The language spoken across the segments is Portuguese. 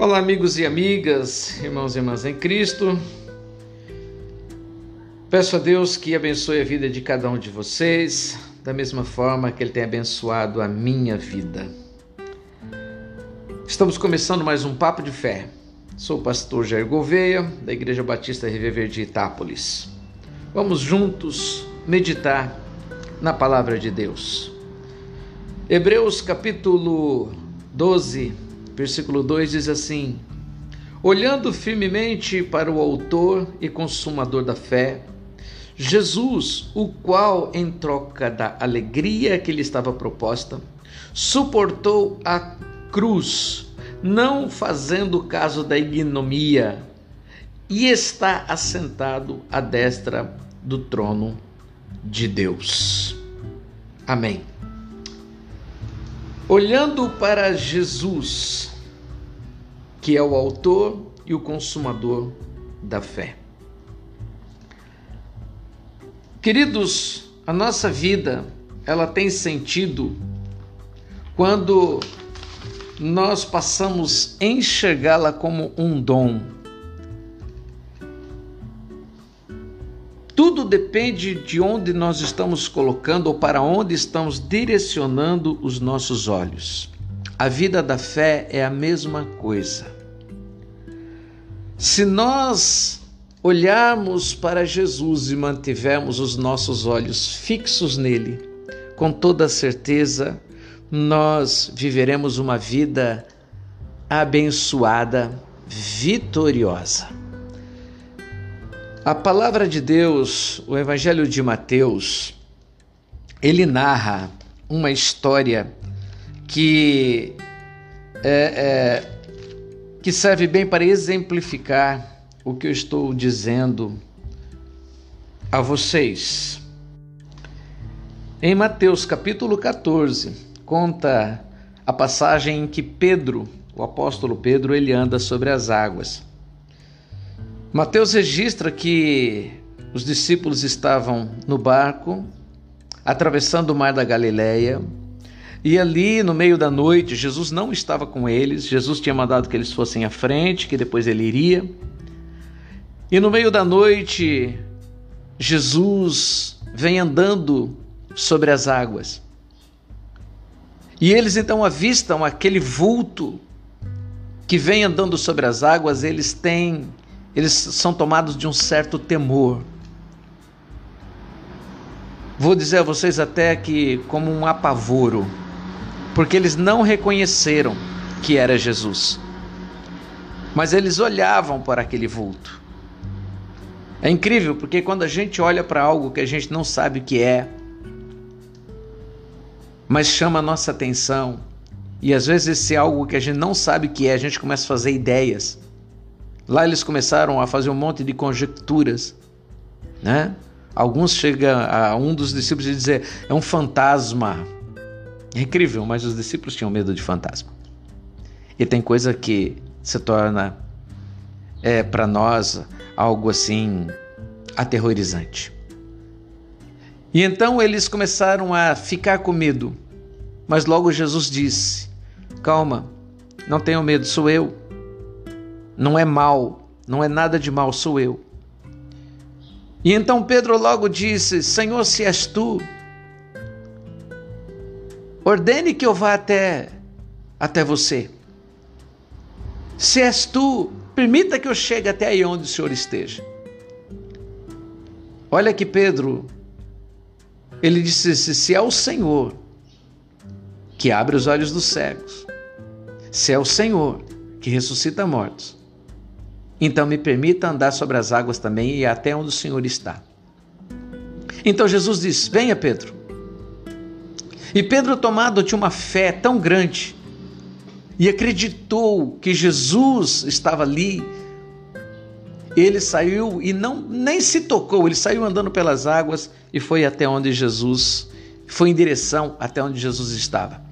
Olá, amigos e amigas, irmãos e irmãs em Cristo. Peço a Deus que abençoe a vida de cada um de vocês, da mesma forma que Ele tem abençoado a minha vida. Estamos começando mais um Papo de Fé. Sou o pastor Jair Gouveia, da Igreja Batista Reviver de Itápolis. Vamos juntos meditar na palavra de Deus. Hebreus capítulo 12, versículo 2 diz assim: Olhando firmemente para o Autor e Consumador da fé, Jesus, o qual, em troca da alegria que lhe estava proposta, suportou a cruz, não fazendo caso da ignomia, e está assentado à destra do trono de Deus. Amém. Olhando para Jesus, que é o autor e o consumador da fé. Queridos, a nossa vida, ela tem sentido quando nós passamos a enxergá-la como um dom Tudo depende de onde nós estamos colocando ou para onde estamos direcionando os nossos olhos. A vida da fé é a mesma coisa. Se nós olharmos para Jesus e mantivermos os nossos olhos fixos nele, com toda certeza nós viveremos uma vida abençoada, vitoriosa. A palavra de Deus, o Evangelho de Mateus, ele narra uma história que é, é, que serve bem para exemplificar o que eu estou dizendo a vocês. Em Mateus capítulo 14, conta a passagem em que Pedro, o apóstolo Pedro, ele anda sobre as águas. Mateus registra que os discípulos estavam no barco, atravessando o mar da Galileia, e ali no meio da noite, Jesus não estava com eles, Jesus tinha mandado que eles fossem à frente, que depois ele iria. E no meio da noite, Jesus vem andando sobre as águas. E eles então avistam aquele vulto que vem andando sobre as águas, eles têm eles são tomados de um certo temor. Vou dizer a vocês até que como um apavoro, porque eles não reconheceram que era Jesus. Mas eles olhavam para aquele vulto. É incrível porque quando a gente olha para algo que a gente não sabe o que é, mas chama a nossa atenção, e às vezes esse algo que a gente não sabe o que é, a gente começa a fazer ideias. Lá eles começaram a fazer um monte de conjecturas, né? Alguns chegam a um dos discípulos e dizer é um fantasma. É incrível, mas os discípulos tinham medo de fantasma. E tem coisa que se torna é para nós algo assim aterrorizante. E então eles começaram a ficar com medo. Mas logo Jesus disse: Calma, não tenham medo, sou eu. Não é mal, não é nada de mal, sou eu. E então Pedro logo disse: Senhor, se és tu, ordene que eu vá até, até você. Se és tu, permita que eu chegue até aí onde o Senhor esteja. Olha que Pedro, ele disse: se é o Senhor que abre os olhos dos cegos, se é o Senhor que ressuscita mortos, então me permita andar sobre as águas também e até onde o Senhor está. Então Jesus diz: Venha, Pedro. E Pedro, tomado de uma fé tão grande, e acreditou que Jesus estava ali, ele saiu e não nem se tocou, ele saiu andando pelas águas e foi até onde Jesus, foi em direção até onde Jesus estava.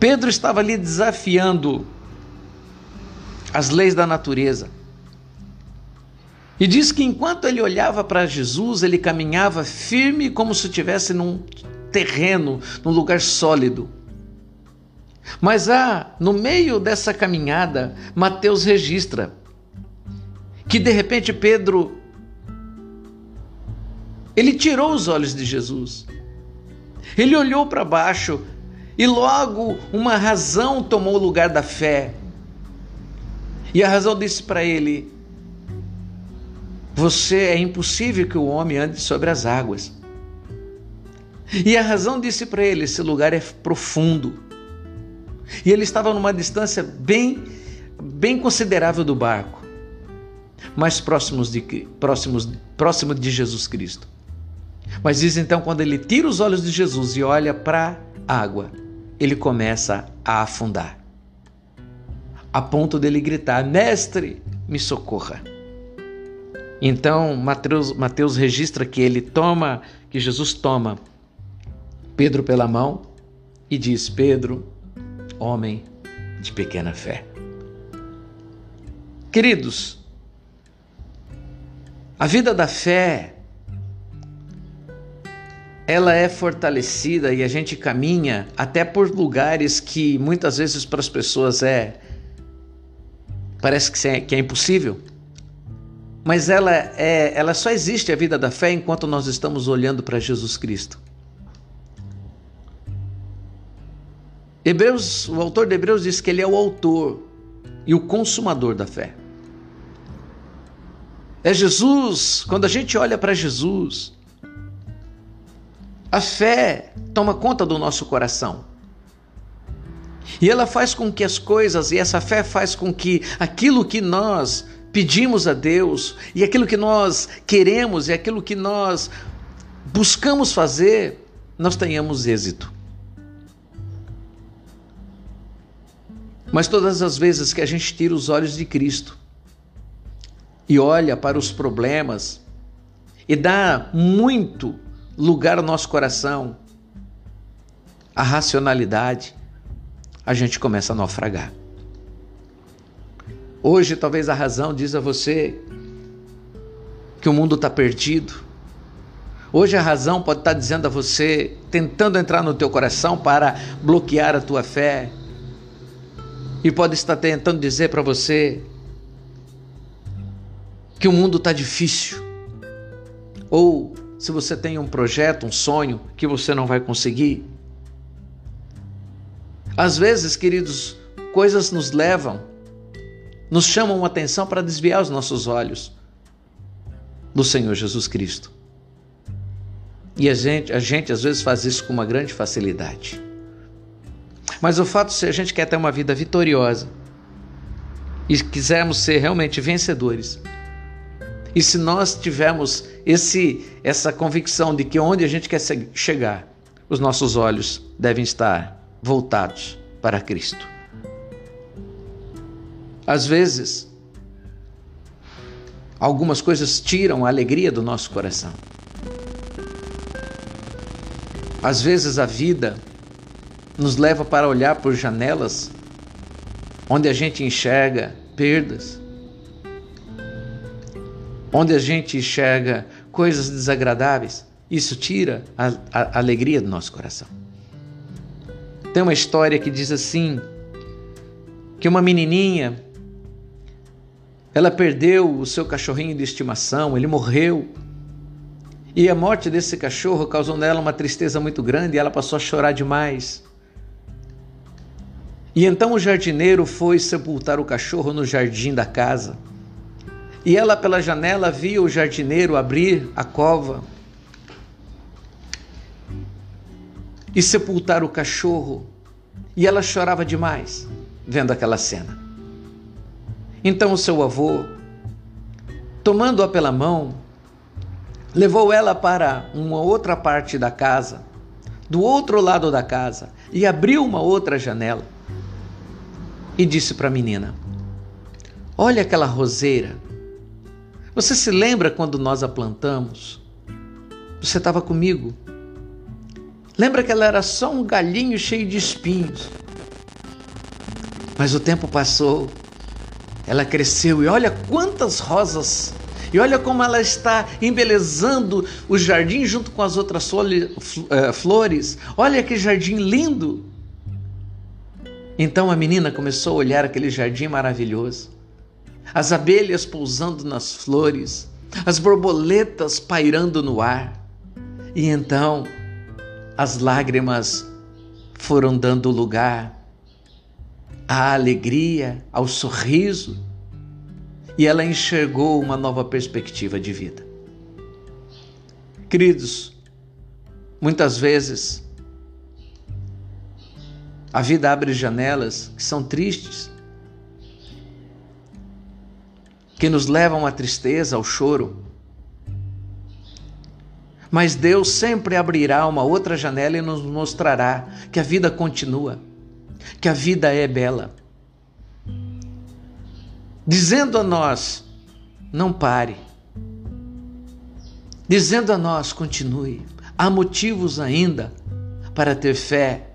Pedro estava ali desafiando as leis da natureza. E diz que enquanto ele olhava para Jesus, ele caminhava firme como se estivesse num terreno, num lugar sólido. Mas há, no meio dessa caminhada, Mateus registra que de repente Pedro ele tirou os olhos de Jesus. Ele olhou para baixo e logo uma razão tomou o lugar da fé. E a razão disse para ele: Você é impossível que o homem ande sobre as águas. E a razão disse para ele: Esse lugar é profundo. E ele estava numa distância bem, bem considerável do barco, mais próximos de, próximos, próximo de Jesus Cristo. Mas diz então, quando ele tira os olhos de Jesus e olha para a água, ele começa a afundar, a ponto dele gritar: Mestre, me socorra. Então Mateus, Mateus registra que ele toma, que Jesus toma Pedro pela mão e diz: Pedro, homem de pequena fé. Queridos, a vida da fé ela é fortalecida e a gente caminha até por lugares que muitas vezes para as pessoas é parece que é, impossível. Mas ela é, ela só existe a vida da fé enquanto nós estamos olhando para Jesus Cristo. Hebreus, o autor de Hebreus diz que ele é o autor e o consumador da fé. É Jesus, quando a gente olha para Jesus, a fé toma conta do nosso coração. E ela faz com que as coisas, e essa fé faz com que aquilo que nós pedimos a Deus, e aquilo que nós queremos, e aquilo que nós buscamos fazer, nós tenhamos êxito. Mas todas as vezes que a gente tira os olhos de Cristo e olha para os problemas e dá muito lugar ao nosso coração, a racionalidade, a gente começa a naufragar. Hoje, talvez a razão diz a você que o mundo está perdido. Hoje a razão pode estar tá dizendo a você, tentando entrar no teu coração para bloquear a tua fé, e pode estar tentando dizer para você que o mundo está difícil. Ou se você tem um projeto, um sonho que você não vai conseguir. Às vezes, queridos, coisas nos levam, nos chamam a atenção para desviar os nossos olhos do Senhor Jesus Cristo. E a gente, a gente às vezes faz isso com uma grande facilidade. Mas o fato se a gente quer ter uma vida vitoriosa e quisermos ser realmente vencedores, e se nós tivermos esse essa convicção de que onde a gente quer chegar, os nossos olhos devem estar voltados para Cristo. Às vezes, algumas coisas tiram a alegria do nosso coração. Às vezes a vida nos leva para olhar por janelas onde a gente enxerga perdas, onde a gente enxerga coisas desagradáveis. Isso tira a, a, alegria do nosso coração. Tem uma história que diz assim: que uma menininha ela perdeu o seu cachorrinho de estimação, ele morreu. E a morte desse cachorro causou nela uma tristeza muito grande e ela passou a chorar demais. E então o jardineiro foi sepultar o cachorro no jardim da casa. E ela, pela janela, via o jardineiro abrir a cova e sepultar o cachorro. E ela chorava demais vendo aquela cena. Então o seu avô, tomando-a pela mão, levou ela para uma outra parte da casa, do outro lado da casa, e abriu uma outra janela e disse para a menina: Olha aquela roseira. Você se lembra quando nós a plantamos? Você estava comigo. Lembra que ela era só um galinho cheio de espinhos. Mas o tempo passou, ela cresceu e olha quantas rosas e olha como ela está embelezando o jardim junto com as outras eh, flores. Olha que jardim lindo! Então a menina começou a olhar aquele jardim maravilhoso, as abelhas pousando nas flores, as borboletas pairando no ar. E então as lágrimas foram dando lugar à alegria, ao sorriso, e ela enxergou uma nova perspectiva de vida. Queridos, muitas vezes a vida abre janelas que são tristes, que nos levam à tristeza, ao choro. Mas Deus sempre abrirá uma outra janela e nos mostrará que a vida continua, que a vida é bela. Dizendo a nós: não pare. Dizendo a nós: continue. Há motivos ainda para ter fé.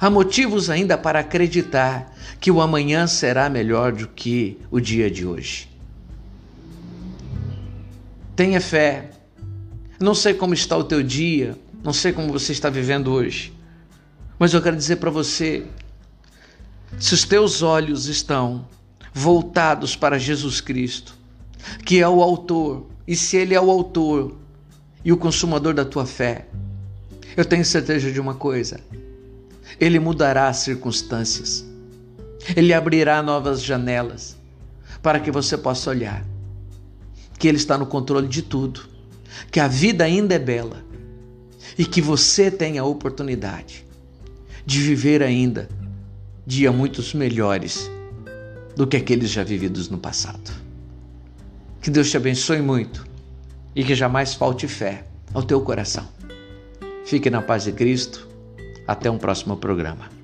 Há motivos ainda para acreditar que o amanhã será melhor do que o dia de hoje. Tenha fé. Não sei como está o teu dia, não sei como você está vivendo hoje, mas eu quero dizer para você: se os teus olhos estão voltados para Jesus Cristo, que é o Autor, e se Ele é o Autor e o consumador da tua fé, eu tenho certeza de uma coisa: Ele mudará as circunstâncias, Ele abrirá novas janelas para que você possa olhar que Ele está no controle de tudo, que a vida ainda é bela e que você tem a oportunidade de viver ainda dias muitos melhores do que aqueles já vividos no passado. Que Deus te abençoe muito e que jamais falte fé ao teu coração. Fique na paz de Cristo. Até um próximo programa.